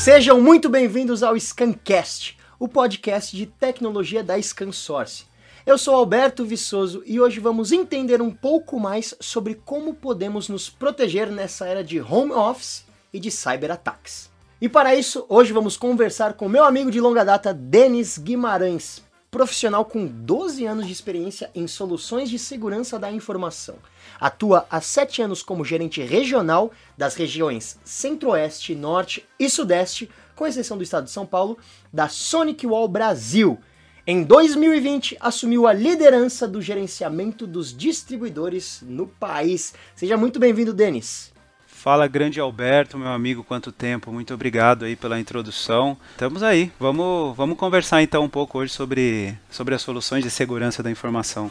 Sejam muito bem-vindos ao Scancast, o podcast de tecnologia da ScanSource. Eu sou Alberto Viçoso e hoje vamos entender um pouco mais sobre como podemos nos proteger nessa era de home office e de cyberataques. E para isso, hoje vamos conversar com meu amigo de longa data, Denis Guimarães, profissional com 12 anos de experiência em soluções de segurança da informação. Atua há 7 anos como gerente regional das regiões Centro-Oeste, Norte e Sudeste, com exceção do estado de São Paulo, da Sonic Wall Brasil. Em 2020, assumiu a liderança do gerenciamento dos distribuidores no país. Seja muito bem-vindo, Denis. Fala, grande Alberto, meu amigo, quanto tempo. Muito obrigado aí pela introdução. Estamos aí. Vamos, vamos conversar então um pouco hoje sobre, sobre as soluções de segurança da informação.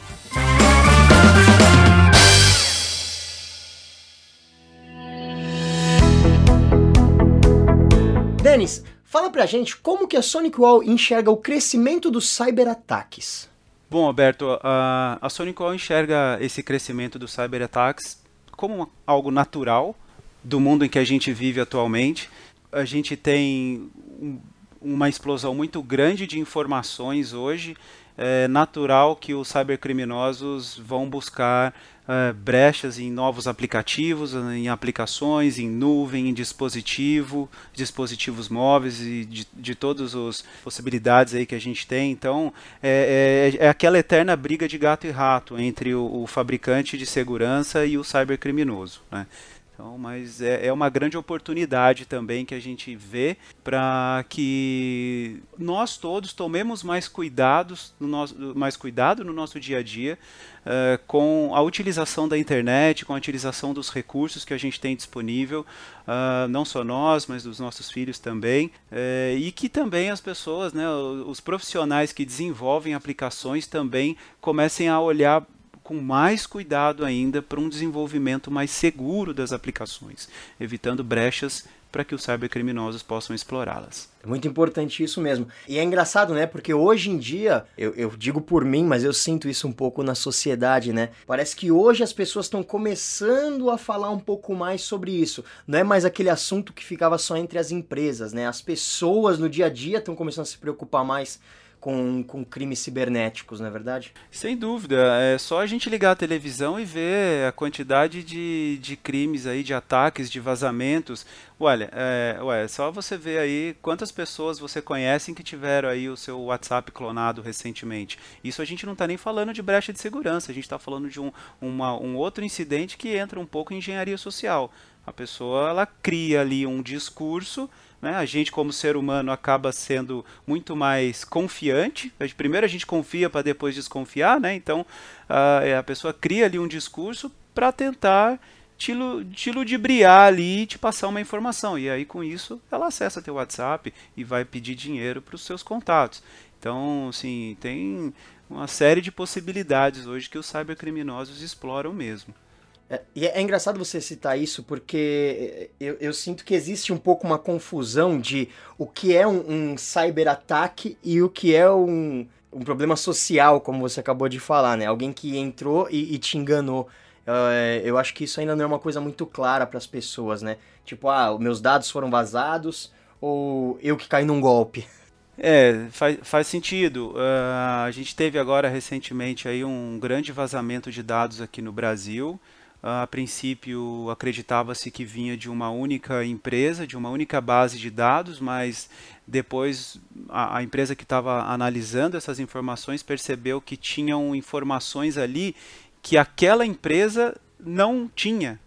Denis, fala pra gente como que a Sonic Wall enxerga o crescimento dos cyberataques. Bom, Alberto, a, a Sonic Wall enxerga esse crescimento dos cyberataques como algo natural, do mundo em que a gente vive atualmente. A gente tem uma explosão muito grande de informações hoje. É natural que os cybercriminosos vão buscar é, brechas em novos aplicativos, em aplicações, em nuvem, em dispositivo, dispositivos móveis e de, de todas as possibilidades aí que a gente tem. Então, é, é, é aquela eterna briga de gato e rato entre o, o fabricante de segurança e o cybercriminoso. Né? Então, mas é, é uma grande oportunidade também que a gente vê para que nós todos tomemos mais cuidados no nosso, mais cuidado no nosso dia a dia uh, com a utilização da internet, com a utilização dos recursos que a gente tem disponível, uh, não só nós, mas dos nossos filhos também, uh, e que também as pessoas, né, os profissionais que desenvolvem aplicações também comecem a olhar com mais cuidado ainda para um desenvolvimento mais seguro das aplicações, evitando brechas para que os cybercriminosos possam explorá-las. É muito importante isso mesmo. E é engraçado, né? Porque hoje em dia, eu, eu, digo por mim, mas eu sinto isso um pouco na sociedade, né? Parece que hoje as pessoas estão começando a falar um pouco mais sobre isso. Não é mais aquele assunto que ficava só entre as empresas, né? As pessoas no dia a dia estão começando a se preocupar mais com, com crimes cibernéticos, não é verdade? Sem dúvida. É só a gente ligar a televisão e ver a quantidade de, de crimes aí, de ataques, de vazamentos. Olha, é, ué, só você ver aí quantas pessoas você conhece que tiveram aí o seu WhatsApp clonado recentemente. Isso a gente não está nem falando de brecha de segurança, a gente está falando de um, uma, um outro incidente que entra um pouco em engenharia social. A pessoa ela cria ali um discurso né? A gente, como ser humano, acaba sendo muito mais confiante. Primeiro a gente confia para depois desconfiar, né? então a, a pessoa cria ali um discurso para tentar te, te ludibriar ali e te passar uma informação. E aí, com isso, ela acessa teu WhatsApp e vai pedir dinheiro para os seus contatos. Então, assim, tem uma série de possibilidades hoje que os cybercriminosos exploram mesmo. É, e é, engraçado você citar isso porque eu, eu, sinto que existe um pouco uma confusão de o que é um, um cyberataque e o que é um, um problema social, como você acabou de falar, né? Alguém que entrou e, e te enganou. Uh, eu acho que isso ainda não é uma coisa muito clara para as pessoas, né? Tipo, ah, meus dados foram vazados ou eu que caí num golpe. É, faz, faz sentido. Uh, a gente teve agora recentemente aí um grande vazamento de dados aqui no Brasil. A princípio, acreditava-se que vinha de uma única empresa, de uma única base de dados, mas depois a, a empresa que estava analisando essas informações percebeu que tinham informações ali que aquela empresa não tinha.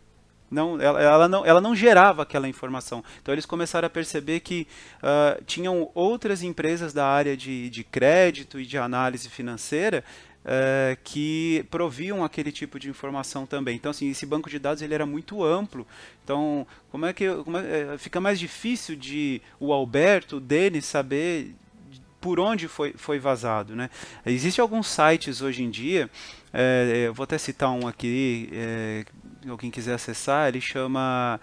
Não, ela, ela, não, ela não gerava aquela informação. Então eles começaram a perceber que uh, tinham outras empresas da área de, de crédito e de análise financeira uh, que proviam aquele tipo de informação também. Então, assim, esse banco de dados ele era muito amplo. Então, como é que como é, fica mais difícil de o Alberto, o Denis saber por onde foi, foi vazado, né? Existem alguns sites hoje em dia, é, eu vou até citar um aqui, é, alguém quiser acessar, ele chama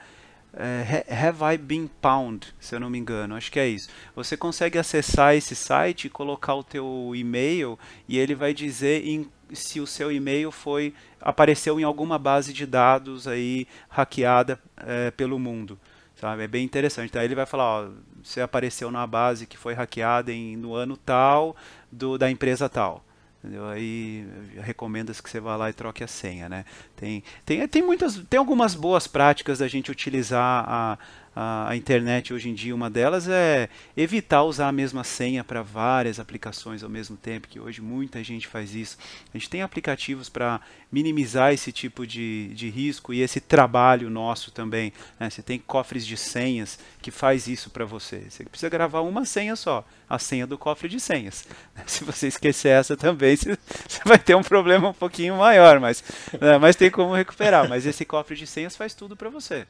é, Have I Been Pound, se eu não me engano, acho que é isso. Você consegue acessar esse site colocar o teu e-mail e ele vai dizer em, se o seu e-mail foi apareceu em alguma base de dados aí hackeada é, pelo mundo. Sabe? É bem interessante. Então ele vai falar, ó, você apareceu na base que foi hackeada em, no ano tal do, da empresa tal. Entendeu? Aí recomenda que você vá lá e troque a senha, né? Tem, tem, tem muitas, tem algumas boas práticas da gente utilizar a, a, internet hoje em dia, uma delas é evitar usar a mesma senha para várias aplicações ao mesmo tempo, que hoje muita gente faz isso. A gente tem aplicativos para minimizar esse tipo de, de risco e esse trabalho nosso também. Né? Você tem cofres de senhas que faz isso para você. Você precisa gravar uma senha só, a senha do cofre de senhas. Se você esquecer essa também, você vai ter um problema um pouquinho maior, mas, né? mas tem como recuperar. Mas esse cofre de senhas faz tudo para você.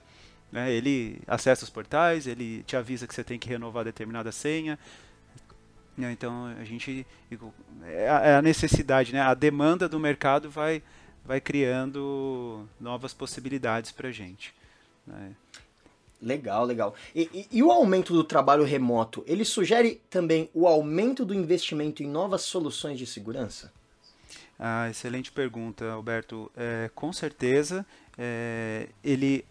Né? Ele acessa os portais, ele te avisa que você tem que renovar determinada senha. Né? Então a gente é a, é a necessidade, né? a demanda do mercado vai, vai criando novas possibilidades para a gente. Né? Legal, legal. E, e, e, o aumento do trabalho remoto, ele sugere também o aumento do investimento em novas soluções de segurança? Ah, excelente pergunta, Alberto. É, com certeza, é, ele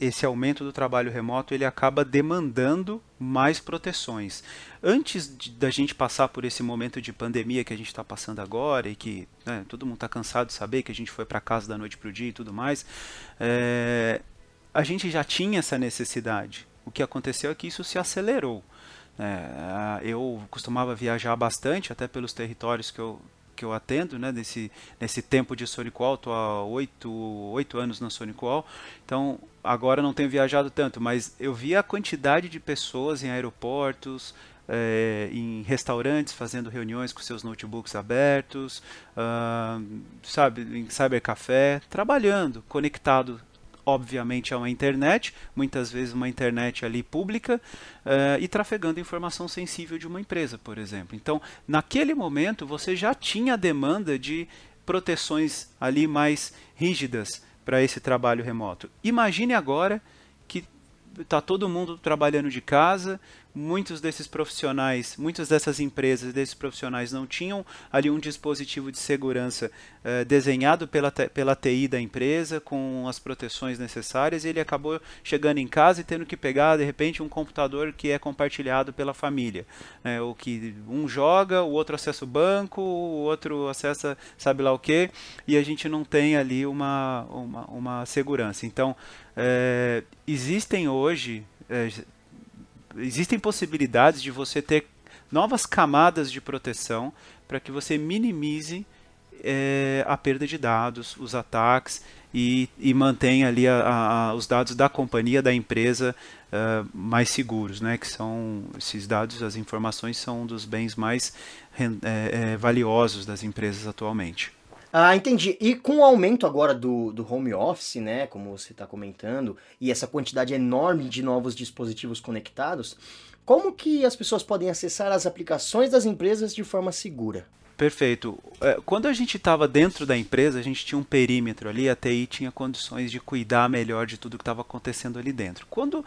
esse aumento do trabalho remoto ele acaba demandando mais proteções. Antes de, da gente passar por esse momento de pandemia que a gente está passando agora e que né, todo mundo está cansado de saber que a gente foi para casa da noite para o dia e tudo mais, é, a gente já tinha essa necessidade. O que aconteceu é que isso se acelerou. É, eu costumava viajar bastante, até pelos territórios que eu, que eu atendo, né, nesse, nesse tempo de Sonic Wall, estou há oito, anos na Sonic Wall, então agora não tenho viajado tanto, mas eu vi a quantidade de pessoas em aeroportos, é, em restaurantes fazendo reuniões com seus notebooks abertos, uh, sabe, em cybercafé, trabalhando, conectado obviamente a uma internet, muitas vezes uma internet ali pública, uh, e trafegando informação sensível de uma empresa, por exemplo. Então, naquele momento, você já tinha a demanda de proteções ali mais rígidas para esse trabalho remoto. Imagine agora que está todo mundo trabalhando de casa, muitos desses profissionais, muitas dessas empresas, desses profissionais não tinham ali um dispositivo de segurança uh, desenhado pela, pela TI da empresa, com as proteções necessárias, e ele acabou chegando em casa e tendo que pegar, de repente, um computador que é compartilhado pela família. Né, o que um joga, o outro acessa o banco, o outro acessa sabe lá o que, e a gente não tem ali uma, uma, uma segurança. Então, é, existem hoje é, existem possibilidades de você ter novas camadas de proteção para que você minimize é, a perda de dados, os ataques e, e mantenha ali a, a, os dados da companhia, da empresa uh, mais seguros, né? Que são esses dados, as informações são um dos bens mais é, é, valiosos das empresas atualmente. Ah, entendi. E com o aumento agora do, do home office, né, como você está comentando, e essa quantidade enorme de novos dispositivos conectados, como que as pessoas podem acessar as aplicações das empresas de forma segura? Perfeito. É, quando a gente estava dentro da empresa, a gente tinha um perímetro ali, a TI tinha condições de cuidar melhor de tudo que estava acontecendo ali dentro. Quando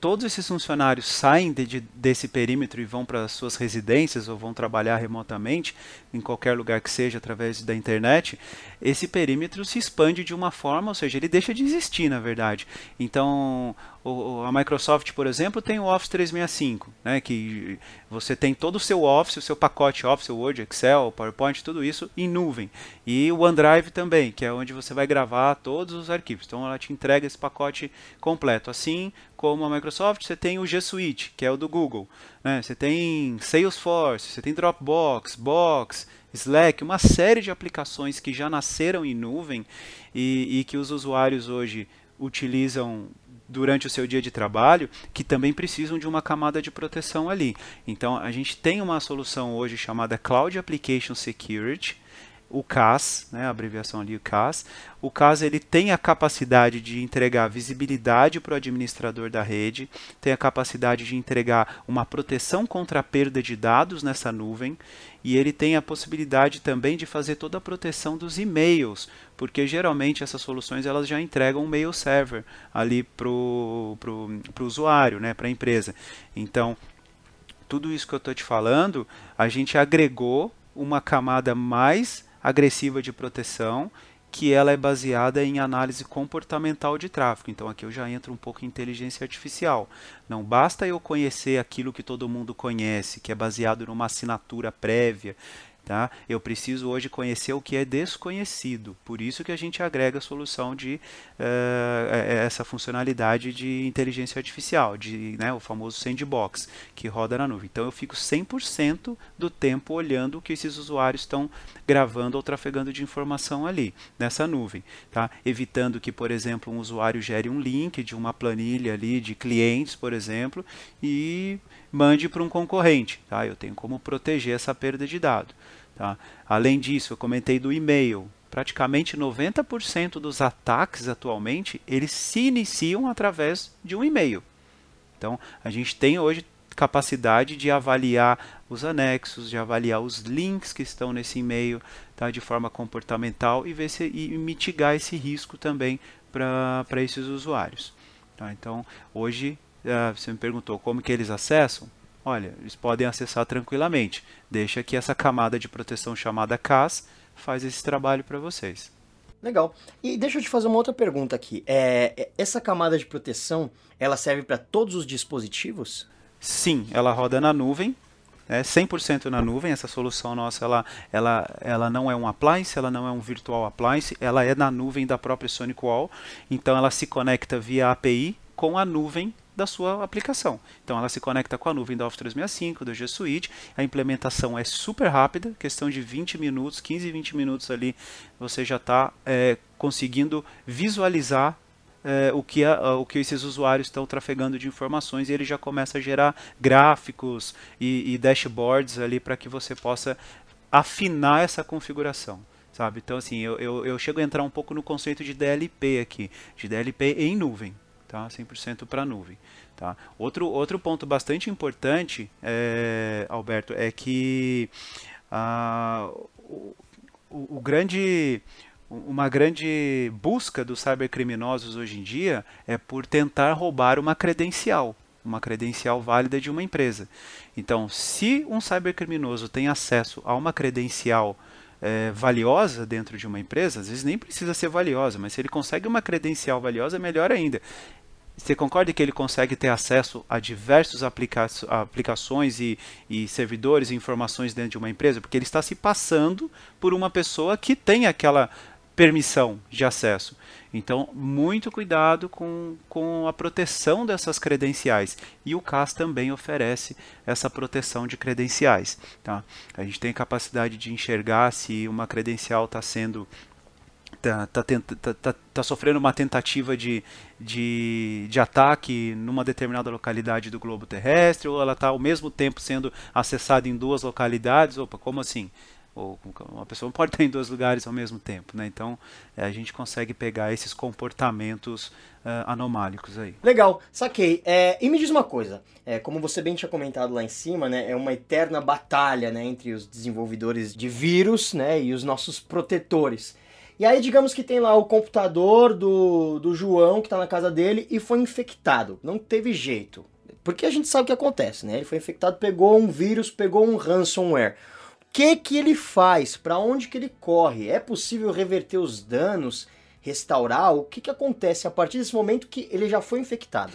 todos esses funcionários saem de, de, desse perímetro e vão para suas residências ou vão trabalhar remotamente, em qualquer lugar que seja, através da internet, esse perímetro se expande de uma forma, ou seja, ele deixa de existir, na verdade. Então, o, a Microsoft, por exemplo, tem o Office 365, né, que você tem todo o seu Office, o seu pacote Office, Word, Excel, PowerPoint, tudo isso em nuvem. E o OneDrive também, que é onde você vai gravar todos os arquivos. Então ela te entrega esse pacote completo. Assim como a Microsoft, você tem o G Suite, que é o do Google. Né? Você tem Salesforce, você tem Dropbox, Box, Slack, uma série de aplicações que já nasceram em nuvem e, e que os usuários hoje utilizam durante o seu dia de trabalho que também precisam de uma camada de proteção ali. Então a gente tem uma solução hoje chamada Cloud Application Security, o CAS, né, a abreviação ali o CAS. O CAS ele tem a capacidade de entregar visibilidade para o administrador da rede, tem a capacidade de entregar uma proteção contra a perda de dados nessa nuvem e ele tem a possibilidade também de fazer toda a proteção dos e-mails, porque geralmente essas soluções elas já entregam um mail server ali para o usuário, né, para a empresa. Então, tudo isso que eu estou te falando, a gente agregou uma camada mais agressiva de proteção que ela é baseada em análise comportamental de tráfego. Então aqui eu já entro um pouco em inteligência artificial. Não basta eu conhecer aquilo que todo mundo conhece, que é baseado numa assinatura prévia, Tá? Eu preciso hoje conhecer o que é desconhecido. Por isso que a gente agrega a solução de uh, essa funcionalidade de inteligência artificial, de, né, o famoso sandbox, que roda na nuvem. Então eu fico 100% do tempo olhando o que esses usuários estão gravando ou trafegando de informação ali, nessa nuvem. Tá? Evitando que, por exemplo, um usuário gere um link de uma planilha ali de clientes, por exemplo, e mande para um concorrente. Tá? Eu tenho como proteger essa perda de dado. Tá? Além disso, eu comentei do e-mail. Praticamente 90% dos ataques atualmente, eles se iniciam através de um e-mail. Então, a gente tem hoje capacidade de avaliar os anexos, de avaliar os links que estão nesse e-mail tá, de forma comportamental e, ver se, e mitigar esse risco também para esses usuários. Tá? Então, hoje, uh, você me perguntou como que eles acessam. Olha, eles podem acessar tranquilamente. Deixa que essa camada de proteção chamada CAS faz esse trabalho para vocês. Legal. E deixa eu te fazer uma outra pergunta aqui. É, é essa camada de proteção, ela serve para todos os dispositivos? Sim, ela roda na nuvem, é 100% na nuvem. Essa solução nossa, ela, ela, ela não é um appliance, ela não é um virtual appliance, ela é na nuvem da própria SonicWall. Então ela se conecta via API com a nuvem da sua aplicação. Então ela se conecta com a nuvem da Office 365, do G Suite, a implementação é super rápida, questão de 20 minutos, 15, 20 minutos ali, você já está é, conseguindo visualizar é, o, que a, o que esses usuários estão trafegando de informações e ele já começa a gerar gráficos e, e dashboards ali para que você possa afinar essa configuração. Sabe? Então, assim, eu, eu, eu chego a entrar um pouco no conceito de DLP aqui, de DLP em nuvem tá? 100% para a nuvem. Tá? Outro, outro ponto bastante importante, é, Alberto, é que ah, o, o, o grande uma grande busca dos cybercriminosos hoje em dia é por tentar roubar uma credencial, uma credencial válida de uma empresa. Então, se um cybercriminoso tem acesso a uma credencial é, valiosa dentro de uma empresa, às vezes nem precisa ser valiosa, mas se ele consegue uma credencial valiosa, melhor ainda. Você concorda que ele consegue ter acesso a diversas aplica aplicações e, e, servidores e informações dentro de uma empresa? Porque ele está se passando por uma pessoa que tem aquela permissão de acesso. Então, muito cuidado com, com a proteção dessas credenciais. E o CAS também oferece essa proteção de credenciais. Tá? A gente tem capacidade de enxergar se uma credencial está sendo tá, tá, tá, tá, tá sofrendo uma tentativa de, de, de ataque numa determinada localidade do globo terrestre, ou ela está ao mesmo tempo sendo acessada em duas localidades. Opa, como assim? Ou uma pessoa pode estar em dois lugares ao mesmo tempo, né? Então é, a gente consegue pegar esses comportamentos uh, anomálicos aí. Legal, saquei. É, e me diz uma coisa, é, como você bem tinha comentado lá em cima, né? É uma eterna batalha, né, entre os desenvolvedores de vírus, né, e os nossos protetores. E aí, digamos que tem lá o computador do, do João que está na casa dele e foi infectado. Não teve jeito. Porque a gente sabe o que acontece, né? Ele foi infectado, pegou um vírus, pegou um ransomware. Que que ele faz? Para onde que ele corre? É possível reverter os danos, restaurar? O que que acontece a partir desse momento que ele já foi infectado?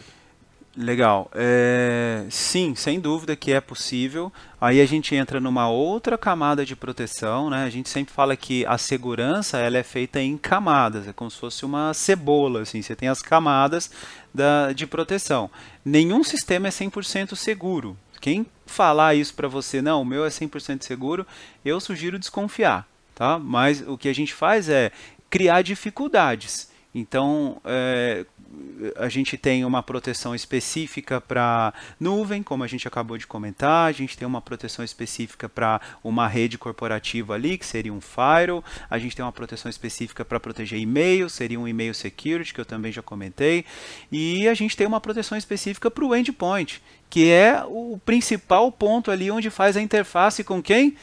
Legal. É, sim, sem dúvida que é possível. Aí a gente entra numa outra camada de proteção, né? A gente sempre fala que a segurança ela é feita em camadas, é como se fosse uma cebola, assim. Você tem as camadas da, de proteção. Nenhum sistema é 100% seguro. Quem falar isso para você, não, o meu é 100% seguro, eu sugiro desconfiar, tá? Mas o que a gente faz é criar dificuldades. Então, é, a gente tem uma proteção específica para nuvem, como a gente acabou de comentar, a gente tem uma proteção específica para uma rede corporativa ali, que seria um firewall, a gente tem uma proteção específica para proteger e-mail, seria um e-mail security, que eu também já comentei, e a gente tem uma proteção específica para o endpoint, que é o principal ponto ali onde faz a interface com quem?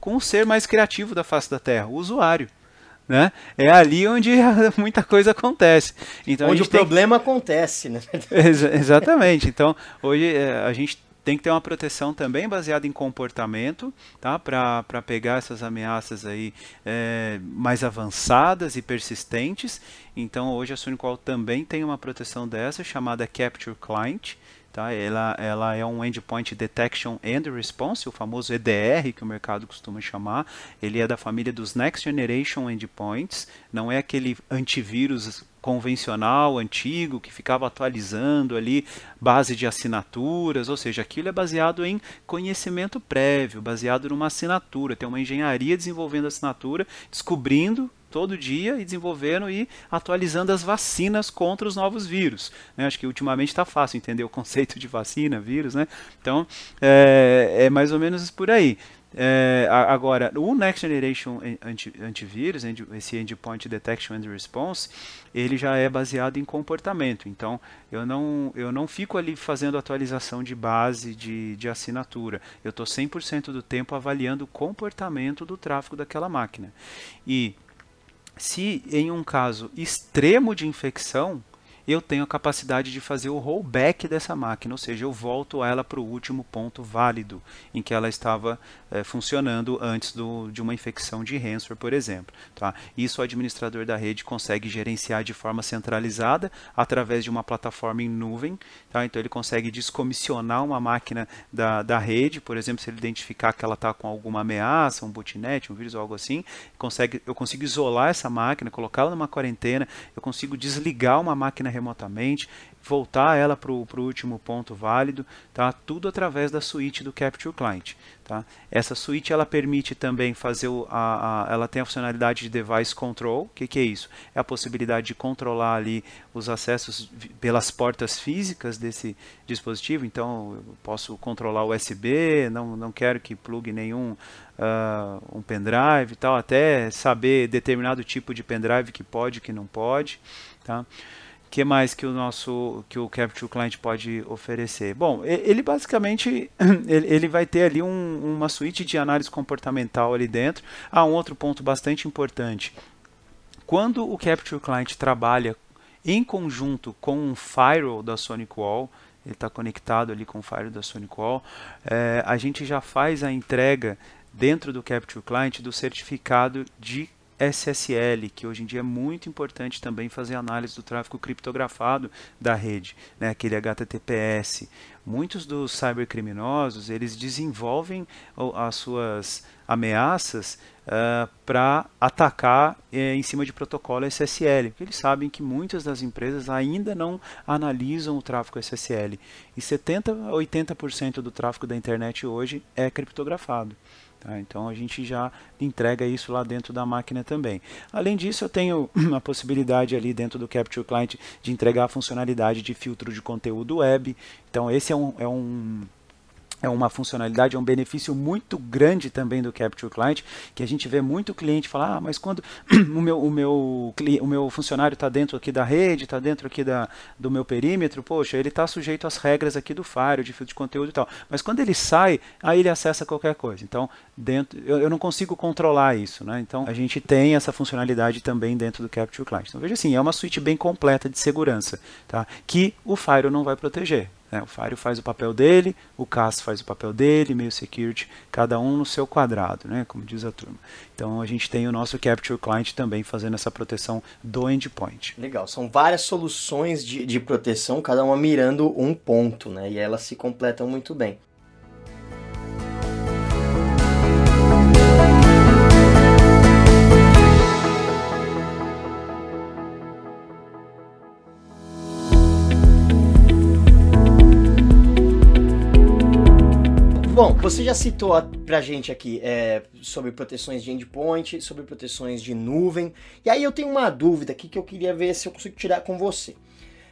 Com o ser mais criativo da face da Terra, o usuário. Né? É ali onde muita coisa acontece. Então, onde o problema acontece, né? Ex exatamente. Então, hoje é, a gente tem que ter uma proteção também baseada em comportamento, tá? Para pegar essas ameaças aí é, mais avançadas e persistentes. Então hoje a SonicWall também tem uma proteção dessa chamada Capture Client. Tá? Ela, ela é um Endpoint Detection and Response, o famoso EDR que o mercado costuma chamar. Ele é da família dos Next Generation Endpoints, não é aquele antivírus convencional, antigo, que ficava atualizando ali base de assinaturas, ou seja, aquilo é baseado em conhecimento prévio, baseado numa assinatura, tem uma engenharia desenvolvendo a assinatura, descobrindo todo dia e desenvolvendo e atualizando as vacinas contra os novos vírus. Né? Acho que ultimamente está fácil entender o conceito de vacina, vírus, né? Então é, é mais ou menos por aí. É, agora, o Next Generation anti, Antivírus, esse Endpoint Detection and Response, ele já é baseado em comportamento. Então, eu não, eu não fico ali fazendo atualização de base de, de assinatura. Eu estou 100% do tempo avaliando o comportamento do tráfego daquela máquina. E se em um caso extremo de infecção, eu tenho a capacidade de fazer o rollback dessa máquina, ou seja, eu volto ela para o último ponto válido em que ela estava é, funcionando antes do, de uma infecção de ransomware, por exemplo. Tá? Isso o administrador da rede consegue gerenciar de forma centralizada através de uma plataforma em nuvem. Tá? Então ele consegue descomissionar uma máquina da, da rede, por exemplo, se ele identificar que ela está com alguma ameaça, um botnet, um vírus ou algo assim, consegue, eu consigo isolar essa máquina, colocá-la numa quarentena, eu consigo desligar uma máquina remotamente, voltar ela para o último ponto válido, tá? tudo através da suíte do Capture Client. Tá? Essa suíte ela permite também fazer o, a, a, ela tem a funcionalidade de device control. O que, que é isso? É a possibilidade de controlar ali os acessos pelas portas físicas desse dispositivo. Então eu posso controlar o USB, não, não quero que plugue nenhum uh, um pendrive e tal, até saber determinado tipo de pendrive que pode e que não pode. Tá? Que mais que o nosso que o Capture Client pode oferecer? Bom, ele basicamente ele, vai ter ali um, uma suíte de análise comportamental ali dentro. Há ah, um outro ponto bastante importante. Quando o Capture Client trabalha em conjunto com um firewall da SonicWall, ele está conectado ali com o firewall da SonicWall, é, a gente já faz a entrega dentro do Capture Client do certificado de SSL, que hoje em dia é muito importante também fazer análise do tráfego criptografado da rede, né, aquele HTTPS. Muitos dos cybercriminosos eles desenvolvem as suas ameaças uh, para atacar uh, em cima de protocolo SSL, porque eles sabem que muitas das empresas ainda não analisam o tráfego SSL e 70 a 80% do tráfego da internet hoje é criptografado. Tá? Então a gente já entrega isso lá dentro da máquina também. Além disso, eu tenho a possibilidade ali dentro do Capture Client de entregar a funcionalidade de filtro de conteúdo web. Então esse é um, é um é uma funcionalidade, é um benefício muito grande também do Capture Client, que a gente vê muito cliente falar, ah, mas quando o meu, o meu, o meu funcionário está dentro aqui da rede, está dentro aqui da, do meu perímetro, poxa, ele está sujeito às regras aqui do Fire, de filtro de conteúdo e tal. Mas quando ele sai, aí ele acessa qualquer coisa. Então, dentro, eu, eu não consigo controlar isso, né? Então, a gente tem essa funcionalidade também dentro do Capture Client. Então, veja assim, é uma suíte bem completa de segurança, tá? Que o Fire não vai proteger. Né? O Fire faz o papel dele, o CAS faz o papel dele, meio security, cada um no seu quadrado, né? como diz a turma. Então a gente tem o nosso Capture Client também fazendo essa proteção do endpoint. Legal, são várias soluções de, de proteção, cada uma mirando um ponto, né? e elas se completam muito bem. Bom, você já citou pra gente aqui é, sobre proteções de endpoint, sobre proteções de nuvem. E aí eu tenho uma dúvida aqui que eu queria ver se eu consigo tirar com você.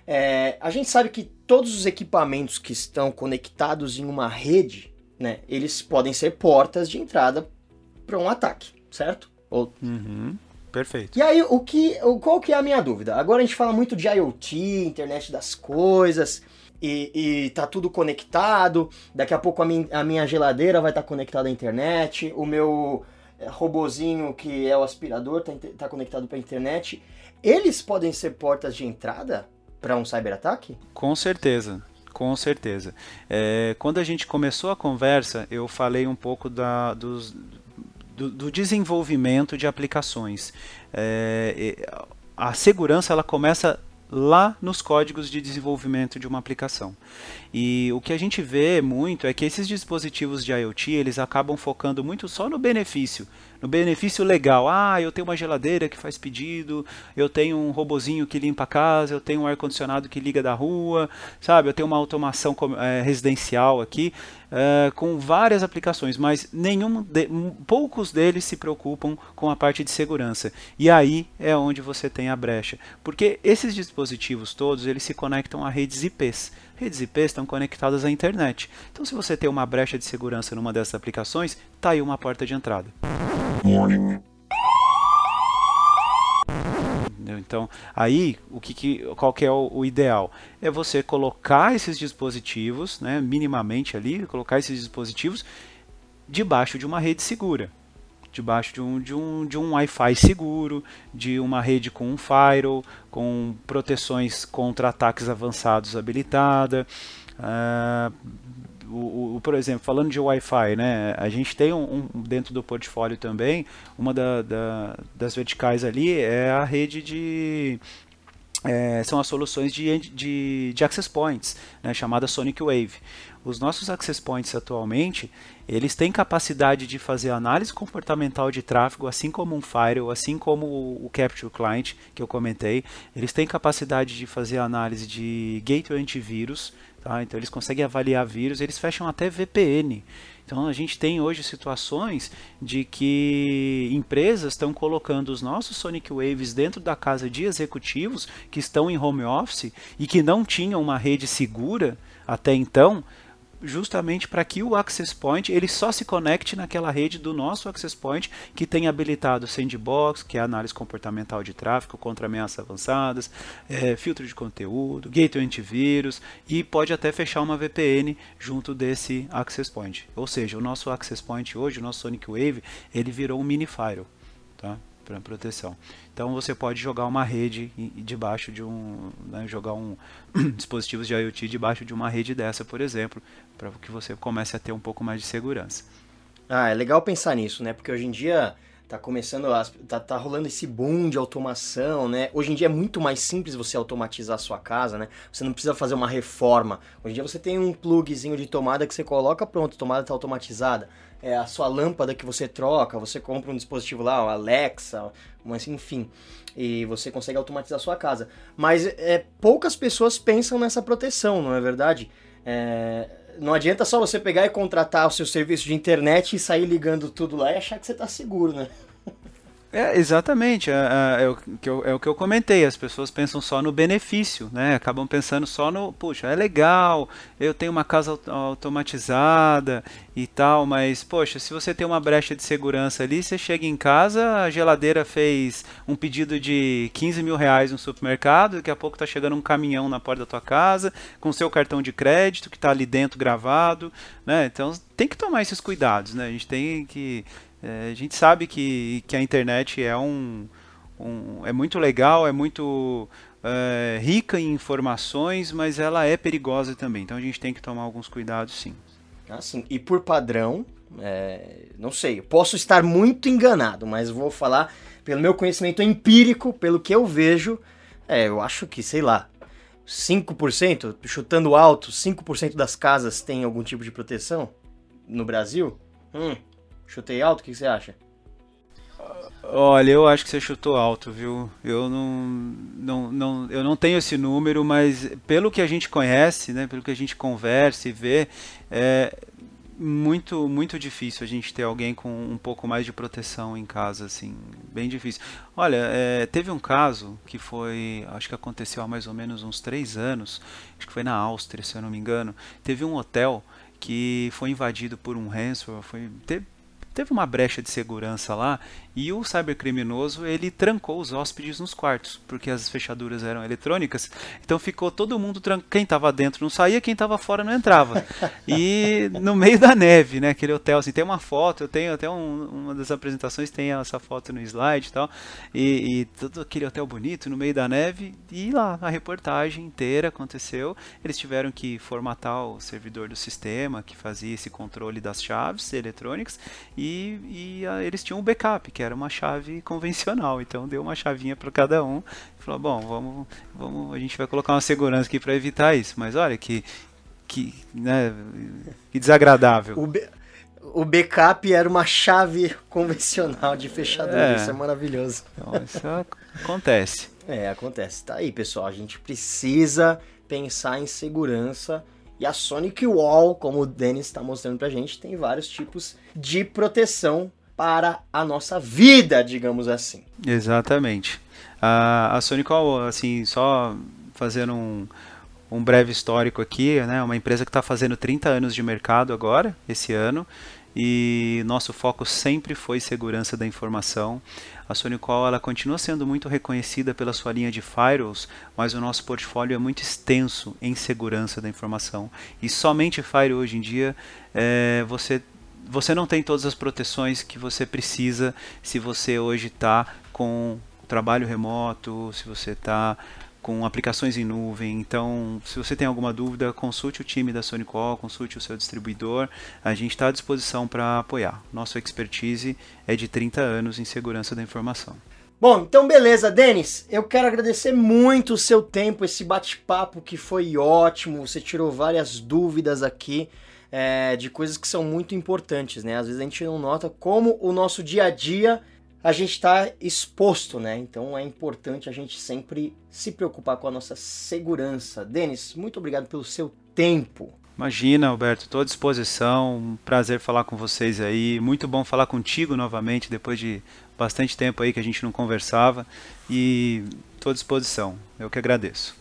É, a gente sabe que todos os equipamentos que estão conectados em uma rede, né, eles podem ser portas de entrada para um ataque, certo? Ou... Uhum. Perfeito. E aí, o que, qual que é a minha dúvida? Agora a gente fala muito de IoT, internet das coisas e, e tá tudo conectado. Daqui a pouco a, min, a minha geladeira vai estar tá conectada à internet, o meu é, robozinho que é o aspirador tá, tá conectado para a internet. Eles podem ser portas de entrada para um cyberataque? Com certeza. Com certeza. É, quando a gente começou a conversa, eu falei um pouco da, dos, do, do desenvolvimento de aplicações. É, a segurança ela começa lá nos códigos de desenvolvimento de uma aplicação. E o que a gente vê muito é que esses dispositivos de IoT eles acabam focando muito só no benefício, no benefício legal. Ah, eu tenho uma geladeira que faz pedido, eu tenho um robozinho que limpa a casa, eu tenho um ar-condicionado que liga da rua, sabe? Eu tenho uma automação é, residencial aqui uh, com várias aplicações, mas nenhum de, poucos deles se preocupam com a parte de segurança. E aí é onde você tem a brecha, porque esses dispositivos todos eles se conectam a redes IPs. Redes IPs estão conectadas à internet. Então, se você tem uma brecha de segurança numa dessas aplicações, está aí uma porta de entrada. Então, aí, o que, que qual que é o, o, ideal? É você colocar esses dispositivos, né, minimamente ali, colocar esses dispositivos debaixo de uma rede segura, debaixo de um, de um, de um Wi-Fi seguro, de uma rede com um firewall, com proteções contra ataques avançados habilitada, uh, o, o, por exemplo, falando de Wi-Fi, né, a gente tem um, um, dentro do portfólio também, uma da, da, das verticais ali é a rede de é, são as soluções de, de, de access points, né, chamada Sonic Wave. Os nossos access points atualmente, eles têm capacidade de fazer análise comportamental de tráfego, assim como um firewall, assim como o, Capture Client que eu comentei. Eles têm capacidade de fazer análise de gateway antivírus, Tá? Então eles conseguem avaliar vírus, eles fecham até VPN. Então a gente tem hoje situações de que empresas estão colocando os nossos Sonic Waves dentro da casa de executivos que estão em home office e que não tinham uma rede segura até então, justamente para que o access point ele só se conecte naquela rede do nosso access point que tem habilitado sandbox, que é análise comportamental de tráfego contra ameaças avançadas, é, filtro de conteúdo, gateway antivírus e pode até fechar uma VPN junto desse access point. Ou seja, o nosso access point hoje, o nosso Sonic Wave, ele virou um mini firewall, tá? Para proteção. Então você pode jogar uma rede debaixo de um, né, jogar um dispositivos de IoT debaixo de uma rede dessa, por exemplo, para que você comece a ter um pouco mais de segurança. Ah, é legal pensar nisso, né? Porque hoje em dia tá começando a, tá, tá rolando esse boom de automação, né? Hoje em dia é muito mais simples você automatizar a sua casa, né? Você não precisa fazer uma reforma. Hoje em dia você tem um plugzinho de tomada que você coloca, pronto, a tomada tá automatizada é, a sua lâmpada que você troca, você compra um dispositivo lá, o Alexa, mas enfim, e você consegue automatizar a sua casa. Mas é, poucas pessoas pensam nessa proteção, não é verdade? É, não adianta só você pegar e contratar o seu serviço de internet e sair ligando tudo lá e achar que você está seguro, né? É, exatamente, é, é, é, o que eu, é o que eu comentei, as pessoas pensam só no benefício, né? Acabam pensando só no, puxa, é legal, eu tenho uma casa automatizada e tal, mas, poxa, se você tem uma brecha de segurança ali, você chega em casa, a geladeira fez um pedido de 15 mil reais no supermercado, daqui a pouco tá chegando um caminhão na porta da tua casa, com seu cartão de crédito que está ali dentro gravado, né? Então tem que tomar esses cuidados, né? A gente tem que é, a gente sabe que, que a internet é um, um é muito legal, é muito é, rica em informações, mas ela é perigosa também. Então a gente tem que tomar alguns cuidados, sim. Ah, sim. E por padrão, é, não sei, posso estar muito enganado, mas vou falar pelo meu conhecimento empírico, pelo que eu vejo, é, eu acho que, sei lá, 5%, chutando alto, 5% das casas tem algum tipo de proteção no Brasil? Hum, Chutei alto? O que você acha? Olha, eu acho que você chutou alto, viu? Eu não, não, não, eu não tenho esse número, mas pelo que a gente conhece, né, pelo que a gente conversa e vê, é muito, muito difícil a gente ter alguém com um pouco mais de proteção em casa, assim, bem difícil. Olha, é, teve um caso que foi, acho que aconteceu há mais ou menos uns três anos, acho que foi na Áustria, se eu não me engano. Teve um hotel que foi invadido por um ransomware, foi, teve, teve uma brecha de segurança lá e o cybercriminoso ele trancou os hóspedes nos quartos, porque as fechaduras eram eletrônicas. Então ficou todo mundo trancado. Quem estava dentro não saía, quem estava fora não entrava. E no meio da neve, né? Aquele hotel, assim, tem uma foto, eu tenho até um, uma das apresentações, tem essa foto no slide e tal. E, e todo aquele hotel bonito no meio da neve. E lá a reportagem inteira aconteceu. Eles tiveram que formatar o servidor do sistema que fazia esse controle das chaves eletrônicas. E a, eles tinham um backup, que era uma chave convencional. Então deu uma chavinha para cada um. E falou: bom, vamos, vamos, a gente vai colocar uma segurança aqui para evitar isso. Mas olha que, que, né, que desagradável. O, o backup era uma chave convencional de fechadura. É. Isso é maravilhoso. Então, isso acontece. É, acontece. Tá aí, pessoal. A gente precisa pensar em segurança. E a Sonic Wall, como o Denis está mostrando pra gente, tem vários tipos de proteção para a nossa vida, digamos assim. Exatamente. A, a Sonic assim, só fazendo um, um breve histórico aqui, né, uma empresa que está fazendo 30 anos de mercado agora, esse ano, e nosso foco sempre foi segurança da informação. A Sonicol ela continua sendo muito reconhecida pela sua linha de firewalls, mas o nosso portfólio é muito extenso em segurança da informação. E somente firewall hoje em dia é, você você não tem todas as proteções que você precisa se você hoje está com trabalho remoto, se você está com aplicações em nuvem. Então, se você tem alguma dúvida, consulte o time da Sonicol, consulte o seu distribuidor. A gente está à disposição para apoiar. Nossa expertise é de 30 anos em segurança da informação. Bom, então beleza, Denis. Eu quero agradecer muito o seu tempo, esse bate-papo que foi ótimo. Você tirou várias dúvidas aqui é, de coisas que são muito importantes, né? Às vezes a gente não nota como o nosso dia a dia a gente está exposto, né? Então é importante a gente sempre se preocupar com a nossa segurança. Denis, muito obrigado pelo seu tempo. Imagina, Alberto, estou à disposição. Um prazer falar com vocês aí. Muito bom falar contigo novamente depois de bastante tempo aí que a gente não conversava. E estou à disposição. Eu que agradeço.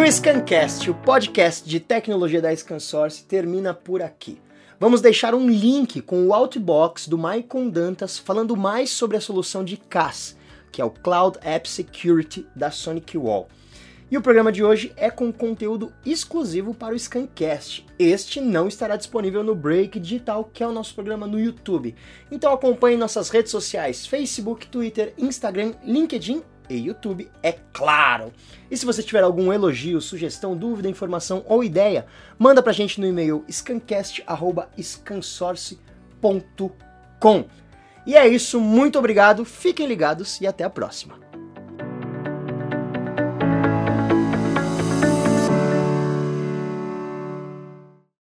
O Scancast, o podcast de tecnologia da ScanSource, termina por aqui. Vamos deixar um link com o Outbox do Maicon Dantas falando mais sobre a solução de CAS, que é o Cloud App Security da Sonic Wall. E o programa de hoje é com conteúdo exclusivo para o Scancast. Este não estará disponível no Break Digital, que é o nosso programa no YouTube. Então acompanhe nossas redes sociais: Facebook, Twitter, Instagram, LinkedIn e YouTube, é claro. E se você tiver algum elogio, sugestão, dúvida, informação ou ideia, manda pra gente no e-mail scancast@scansource.com. E é isso, muito obrigado, fiquem ligados e até a próxima.